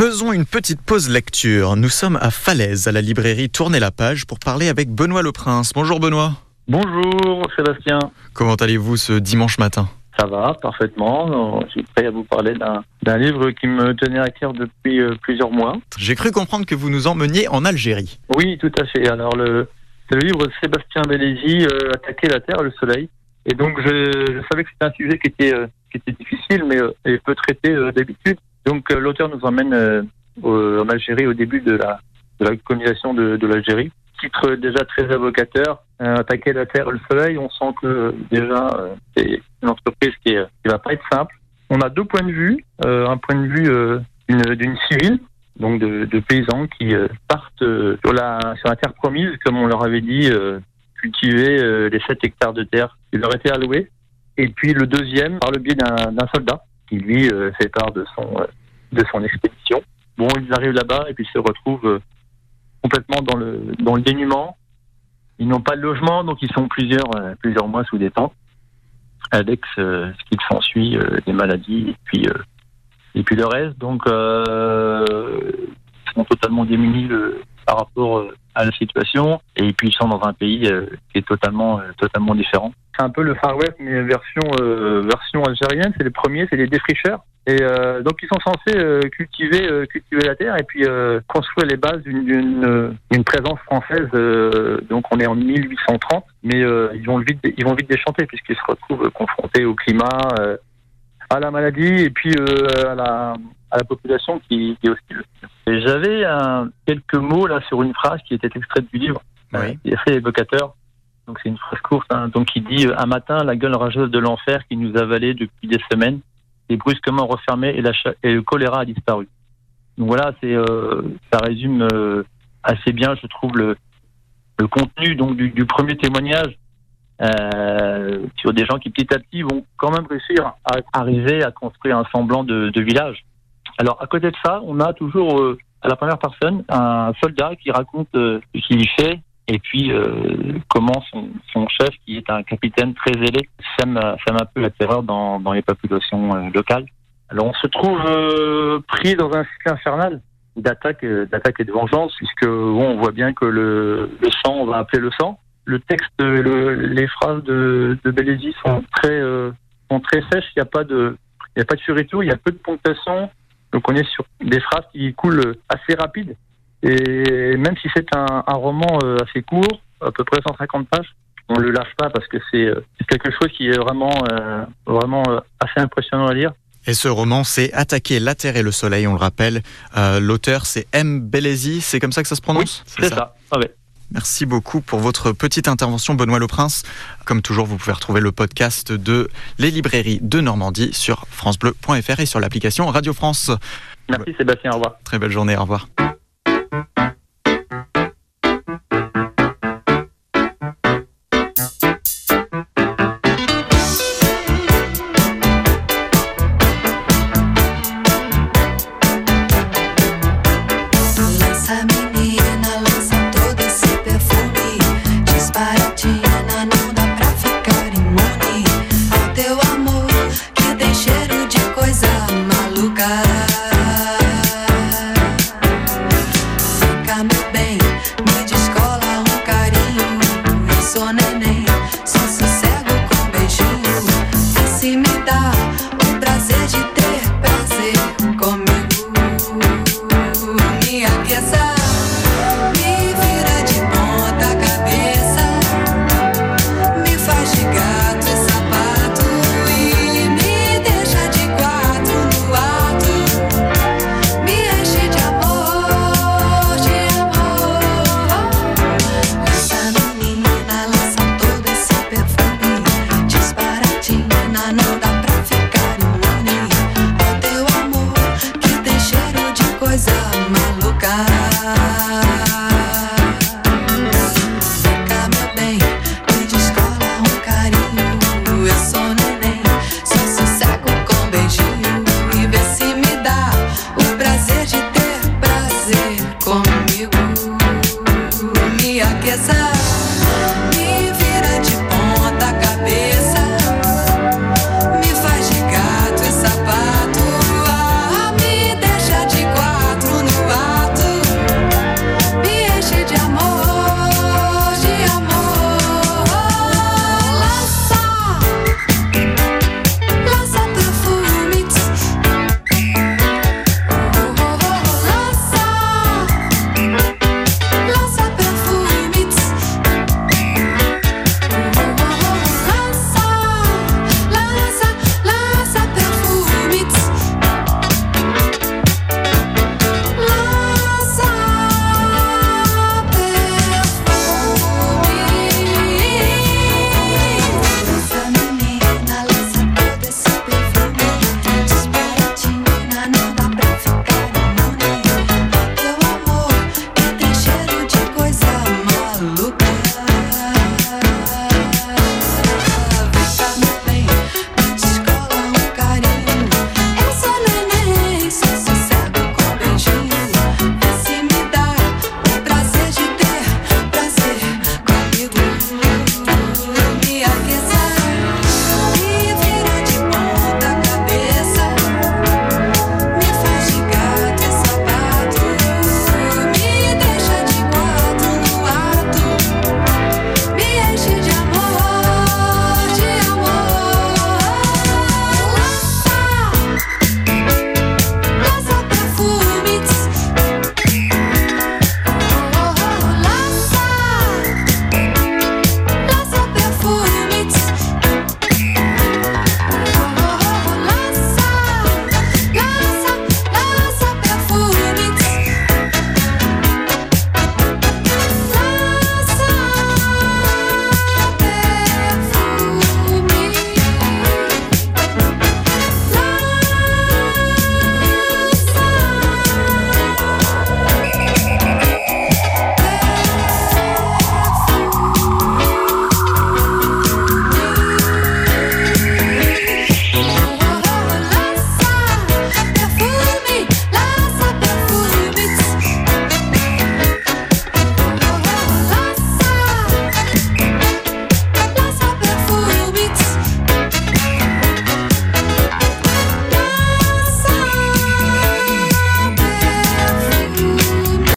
Faisons une petite pause lecture. Nous sommes à Falaise, à la librairie Tournez la page, pour parler avec Benoît Le Prince. Bonjour Benoît. Bonjour Sébastien. Comment allez-vous ce dimanche matin? Ça va, parfaitement. Je suis prêt à vous parler d'un livre qui me tenait à cœur depuis euh, plusieurs mois. J'ai cru comprendre que vous nous emmeniez en Algérie. Oui, tout à fait. Alors, le, c'est le livre Sébastien Bellézy, euh, Attaquer la Terre, le Soleil. Et donc, je, je savais que c'était un sujet qui était, euh, qui était difficile, mais euh, et peu traité euh, d'habitude. Donc, euh, l'auteur nous emmène euh, en Algérie au début de la, colonisation de, l'Algérie. Titre déjà très évocateur, euh, Attaquer la Terre, le Soleil. On sent que euh, déjà, euh, c'est une entreprise qui, qui va pas être simple. On a deux points de vue. Euh, un point de vue euh, d'une civile, donc de, de paysans qui euh, partent euh, sur, la, sur la terre promise, comme on leur avait dit, euh, cultiver euh, les 7 hectares de terre qui leur étaient alloués. Et puis le deuxième, par le biais d'un soldat, qui lui euh, fait part de son, euh, de son expédition. Bon, ils arrivent là-bas et puis se retrouvent euh, complètement dans le, dans le dénuement. Ils n'ont pas de logement, donc ils sont plusieurs, euh, plusieurs mois sous des tentes, avec ce, ce qui s'ensuit, euh, des maladies et puis, euh, et puis le reste. Donc, ils sont totalement démunis par rapport euh, à la situation, et puis ils sont dans un pays euh, qui est totalement, euh, totalement différent. C'est un peu le Far West, mais version, version algérienne. C'est les premiers, c'est les défricheurs. Et donc ils sont censés cultiver, cultiver la terre et puis construire les bases d'une- présence française. donc on est en 1830, mais ils vont vite, ils vont vite déchanter puisqu'ils se retrouvent confrontés au climat, à la maladie et puis à la à la population qui, qui est hostile. Et J'avais un- quelques mots là sur une phrase qui était extraite du livre, Oui. euh, qui est assez évocateur. Donc c'est une phrase courte, hein, donc qui dit euh, un matin la gueule rageuse de l'enfer qui nous avalait depuis des semaines est brusquement refermée et, la et le choléra a disparu. Donc voilà, c'est euh, ça résume euh, assez bien, je trouve, le, le contenu donc du, du premier témoignage euh, sur des gens qui petit à petit vont quand même réussir à arriver à construire un semblant de, de village. Alors à côté de ça, on a toujours euh, à la première personne un soldat qui raconte euh, ce qu'il fait et puis euh, comment son, son chef, qui est un capitaine très zélé, sème, sème un peu la terreur dans, dans les populations euh, locales. Alors on se trouve euh, pris dans un cycle infernal d'attaque, euh, d'attaque et de vengeance, puisque bon, on voit bien que le, le sang, on va appeler le sang. Le texte, le, les phrases de, de Bélézy sont très, sont très sèches. Il n'y a pas de, il y a pas de surtout, il y a peu de ponctuation. Donc on est sur des phrases qui coulent assez rapides. Et même si c'est un, un roman euh, assez court, à peu près 150 pages, on le lâche pas parce que c'est euh, quelque chose qui est vraiment, euh, vraiment assez impressionnant à lire. Et ce roman, c'est Attaquer la Terre et le Soleil, on le rappelle. Euh, L'auteur, c'est M. Bélézy, c'est comme ça que ça se prononce? C'est ça. Ah ouais. Merci beaucoup pour votre petite intervention, Benoît Le Prince. Comme toujours, vous pouvez retrouver le podcast de Les librairies de Normandie sur FranceBleu.fr et sur l'application Radio France. Merci Sébastien, au revoir. Très belle journée, au revoir. God.